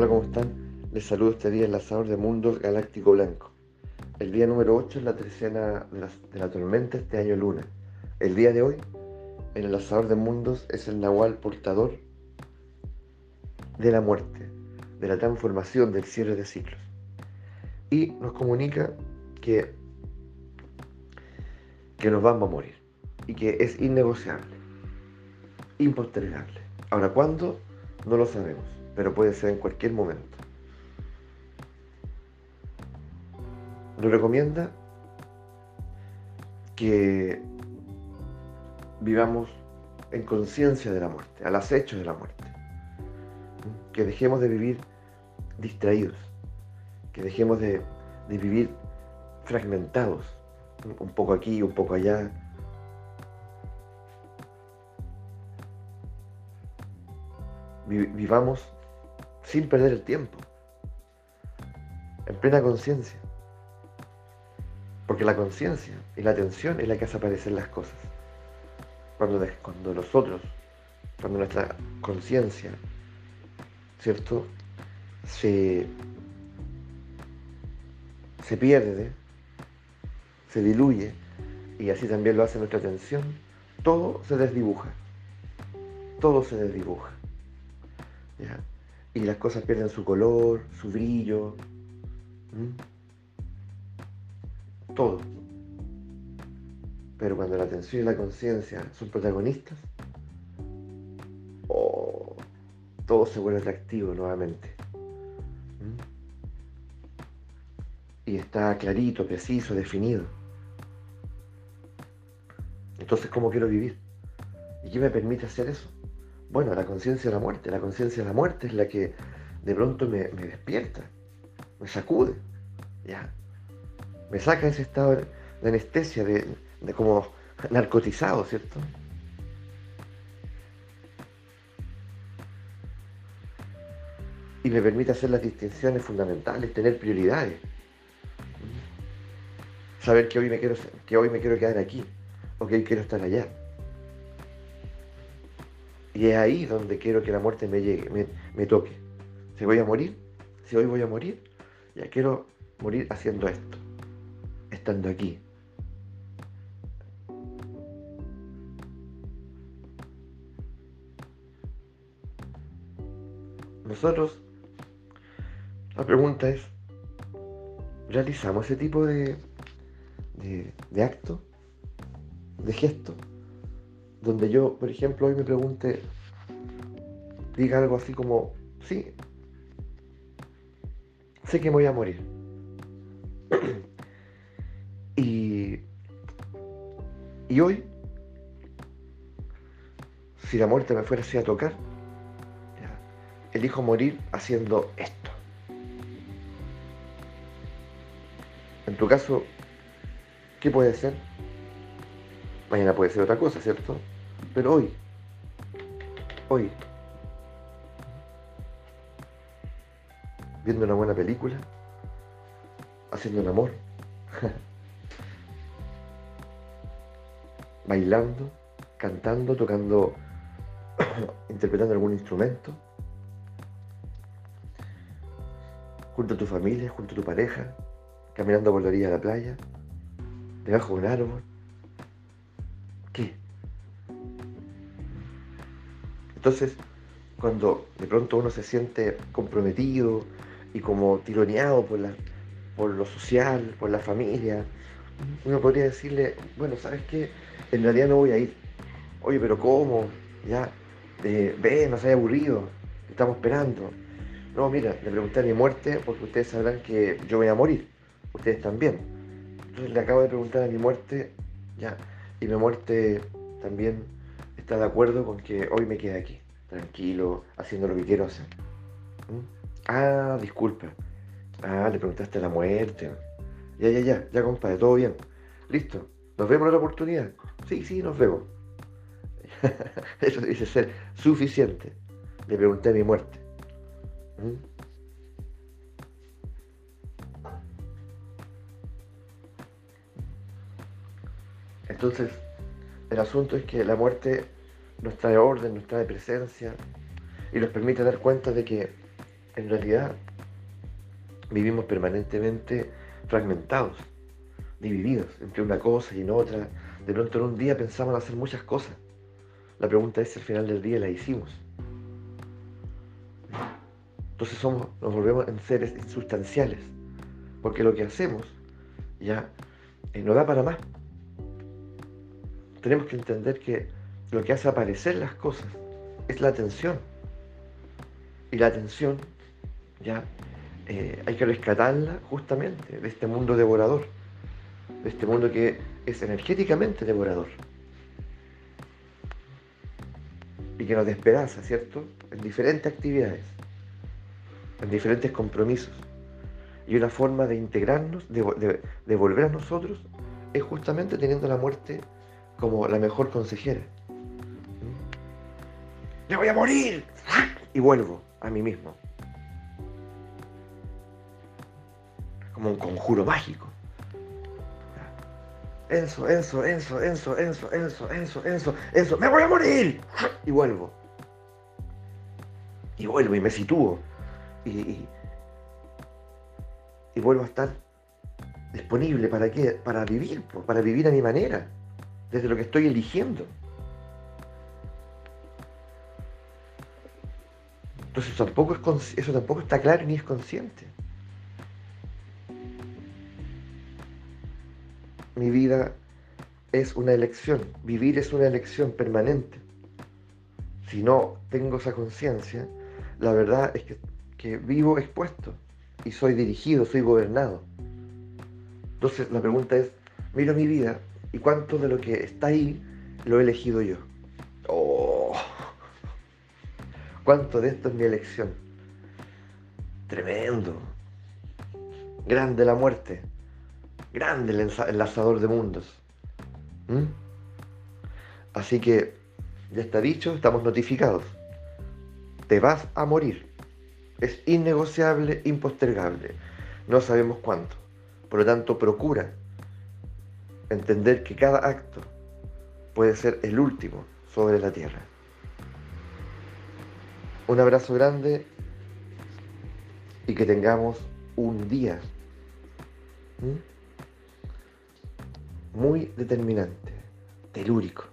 Hola, ¿cómo están? Les saludo este día enlazador de Mundos Galáctico Blanco. El día número 8 es la trecena de la, de tormenta este año luna. El día de hoy, el enlazador de mundos es el Nahual portador de la muerte, de la transformación, del cierre de ciclos. Y nos comunica que, que nos vamos a morir y que es innegociable, impostergable. Ahora, ¿cuándo? No lo sabemos pero puede ser en cualquier momento. Nos recomienda que vivamos en conciencia de la muerte, al acecho de la muerte. Que dejemos de vivir distraídos, que dejemos de, de vivir fragmentados, un poco aquí, un poco allá, vivamos sin perder el tiempo, en plena conciencia. Porque la conciencia y la atención es la que hace aparecer las cosas. Cuando, cuando nosotros, cuando nuestra conciencia, ¿cierto? Se, se pierde, se diluye, y así también lo hace nuestra atención, todo se desdibuja. Todo se desdibuja. ¿Ya? Y las cosas pierden su color, su brillo, todo. Pero cuando la atención y la conciencia son protagonistas, oh, todo se vuelve atractivo nuevamente. Y está clarito, preciso, definido. Entonces, ¿cómo quiero vivir? ¿Y qué me permite hacer eso? Bueno, la conciencia de la muerte. La conciencia de la muerte es la que de pronto me, despierta, me sacude, ¿ya? Me saca ese estado de anestesia, de, de como narcotizado, ¿cierto? Y me permite hacer las distinciones fundamentales, tener prioridades. Saber que hoy me quiero, que hoy me quiero quedar aquí, o que hoy quiero estar allá. Y es ahí donde quiero que la muerte me llegue, me, toque. Si voy a morir, si hoy voy a morir, ya quiero morir haciendo esto, estando aquí. Nosotros, la pregunta es, ¿realizamos ese tipo de, de, de acto, de gesto? Donde yo, por ejemplo, hoy me pregunte, diga algo así como, sí, sé que voy a morir. y, y hoy, si la muerte me fuera así a tocar, elijo morir haciendo esto. En tu caso, ¿qué puede ser? Mañana puede ser otra cosa, ¿cierto? Pero hoy, hoy, viendo una buena película, haciendo un amor, bailando, cantando, tocando, interpretando algún instrumento, junto a tu familia, junto a tu pareja, caminando por la orilla de la playa, debajo de un árbol, Entonces, cuando de pronto uno se siente comprometido y como tironeado por, la, por lo social, por la familia, uno podría decirle, bueno, ¿sabes qué? En realidad no voy a ir. Oye, pero ¿cómo? Ya, eh, ve, no se haya aburrido, estamos esperando. No, mira, le pregunté a mi muerte porque ustedes sabrán que yo voy a morir, ustedes también. Entonces le acabo de preguntar a mi muerte, ya, y mi muerte también está de acuerdo con que hoy me quede aquí, tranquilo, haciendo lo que quiero hacer. ¿Mm? Ah, disculpa. Ah, le preguntaste a la muerte. Ya, ya, ya, ya compadre, todo bien. Listo. ¿Nos vemos en otra oportunidad? Sí, sí, nos vemos. Eso dice ser suficiente. Le pregunté a mi muerte. ¿Mm? Entonces, el asunto es que la muerte nos trae orden, nos trae presencia y nos permite dar cuenta de que en realidad vivimos permanentemente fragmentados, divididos entre una cosa y en otra. De pronto en un día pensamos en hacer muchas cosas. La pregunta es si al final del día la hicimos. Entonces somos, nos volvemos en seres insustanciales, porque lo que hacemos ya eh, no da para más. Tenemos que entender que lo que hace aparecer las cosas es la atención. Y la atención ya eh, hay que rescatarla justamente de este mundo devorador, de este mundo que es energéticamente devorador y que nos despedaza, ¿cierto? En diferentes actividades, en diferentes compromisos. Y una forma de integrarnos, de, de volver a nosotros, es justamente teniendo la muerte como la mejor consejera. ¡Me voy a morir! Y vuelvo a mí mismo. como un conjuro mágico. Enzo, Enzo, Enzo, Enzo, Enzo, Enzo, Enzo, Enzo, Enzo, me voy a morir. Y vuelvo. Y vuelvo y me sitúo. Y, y, vuelvo a estar disponible para qué? Para vivir, para vivir a mi manera, desde lo que estoy eligiendo. Entonces tampoco es, eso tampoco está claro ni es consciente. mi vida es una elección, vivir es una elección permanente. Si no tengo esa conciencia, la verdad es que, vivo expuesto y soy dirigido, soy gobernado. Entonces la pregunta es, miro mi vida y cuánto de lo que está ahí lo he elegido yo. ¿Cuánto de esto es mi elección? Tremendo. Grande la muerte. Grande el enlazador de mundos. ¿Mm? Así que ya está dicho, estamos notificados. Te vas a morir. Es innegociable, impostergable. No sabemos cuánto. Por lo tanto, procura entender que cada acto puede ser el último sobre la tierra. Un abrazo grande y que tengamos un día. Muy determinante, telúrico.